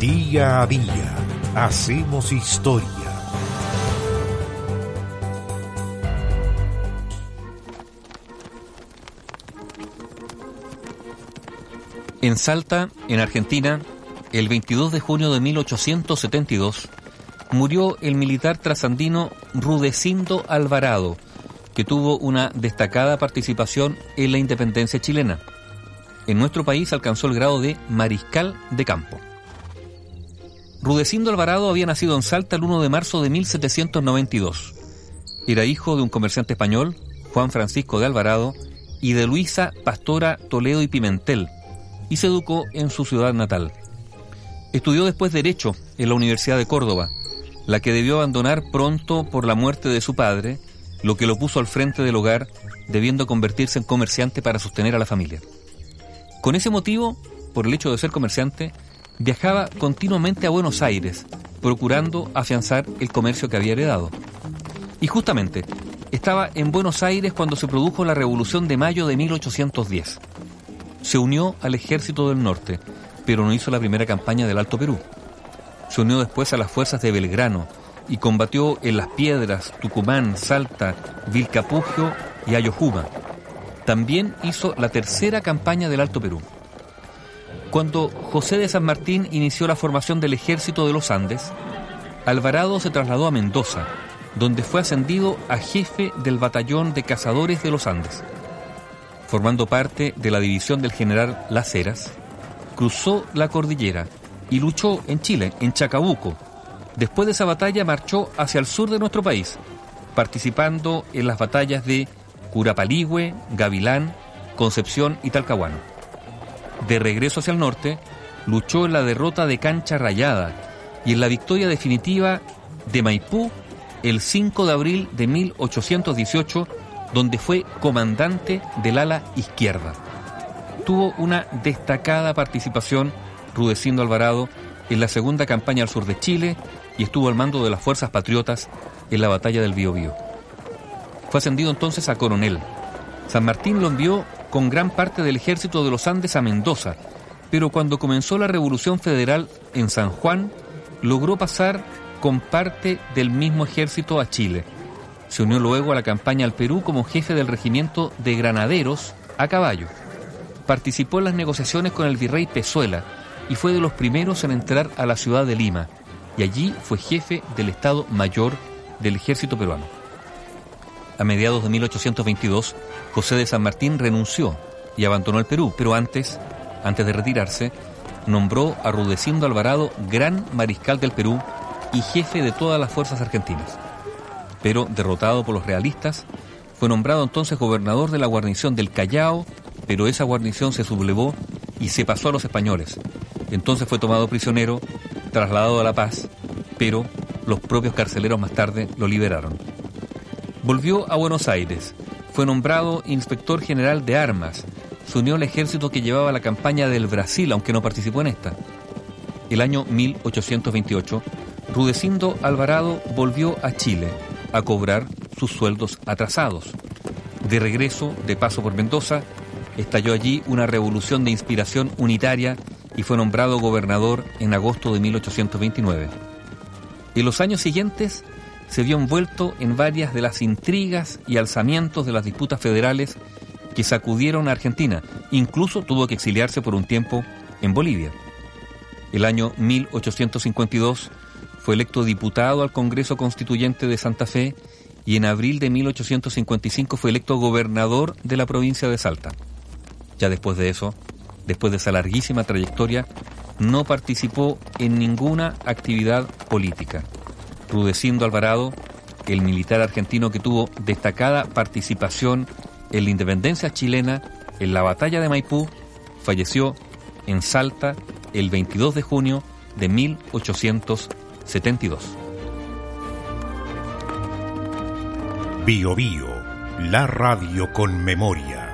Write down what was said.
Día a día hacemos historia. En Salta, en Argentina, el 22 de junio de 1872, murió el militar trasandino Rudecindo Alvarado, que tuvo una destacada participación en la independencia chilena. En nuestro país alcanzó el grado de mariscal de campo. Rudecindo Alvarado había nacido en Salta el 1 de marzo de 1792. Era hijo de un comerciante español, Juan Francisco de Alvarado, y de Luisa Pastora Toledo y Pimentel, y se educó en su ciudad natal. Estudió después Derecho en la Universidad de Córdoba, la que debió abandonar pronto por la muerte de su padre, lo que lo puso al frente del hogar, debiendo convertirse en comerciante para sostener a la familia. Con ese motivo, por el hecho de ser comerciante, viajaba continuamente a Buenos Aires, procurando afianzar el comercio que había heredado. Y justamente, estaba en Buenos Aires cuando se produjo la Revolución de Mayo de 1810. Se unió al ejército del norte, pero no hizo la primera campaña del Alto Perú. Se unió después a las fuerzas de Belgrano y combatió en Las Piedras, Tucumán, Salta, Vilcapugio y Ayohuma. También hizo la tercera campaña del Alto Perú. Cuando José de San Martín inició la formación del ejército de los Andes, Alvarado se trasladó a Mendoza, donde fue ascendido a jefe del batallón de cazadores de los Andes. Formando parte de la división del general Las Heras, cruzó la cordillera y luchó en Chile, en Chacabuco. Después de esa batalla marchó hacia el sur de nuestro país, participando en las batallas de Curapaligüe, Gavilán, Concepción y Talcahuano. De regreso hacia el norte, luchó en la derrota de Cancha Rayada y en la victoria definitiva de Maipú el 5 de abril de 1818, donde fue comandante del ala izquierda. Tuvo una destacada participación Rudecindo Alvarado en la segunda campaña al sur de Chile y estuvo al mando de las fuerzas patriotas en la batalla del Biobío. Fue ascendido entonces a coronel. San Martín lo envió con gran parte del ejército de los Andes a Mendoza, pero cuando comenzó la Revolución Federal en San Juan, logró pasar con parte del mismo ejército a Chile. Se unió luego a la campaña al Perú como jefe del regimiento de granaderos a caballo. Participó en las negociaciones con el virrey Pezuela y fue de los primeros en entrar a la ciudad de Lima, y allí fue jefe del Estado Mayor del ejército peruano. A mediados de 1822, José de San Martín renunció y abandonó el Perú, pero antes, antes de retirarse, nombró a Rudecindo Alvarado gran mariscal del Perú y jefe de todas las fuerzas argentinas. Pero, derrotado por los realistas, fue nombrado entonces gobernador de la guarnición del Callao, pero esa guarnición se sublevó y se pasó a los españoles. Entonces fue tomado prisionero, trasladado a La Paz, pero los propios carceleros más tarde lo liberaron. Volvió a Buenos Aires, fue nombrado inspector general de armas, se unió al ejército que llevaba la campaña del Brasil, aunque no participó en esta. El año 1828, Rudecindo Alvarado volvió a Chile a cobrar sus sueldos atrasados. De regreso, de paso por Mendoza, estalló allí una revolución de inspiración unitaria y fue nombrado gobernador en agosto de 1829. En los años siguientes se vio envuelto en varias de las intrigas y alzamientos de las disputas federales que sacudieron a Argentina. Incluso tuvo que exiliarse por un tiempo en Bolivia. El año 1852 fue electo diputado al Congreso Constituyente de Santa Fe y en abril de 1855 fue electo gobernador de la provincia de Salta. Ya después de eso, después de esa larguísima trayectoria, no participó en ninguna actividad política. Rudecindo Alvarado, el militar argentino que tuvo destacada participación en la independencia chilena, en la batalla de Maipú, falleció en Salta el 22 de junio de 1872. Bio Bio, la radio con memoria.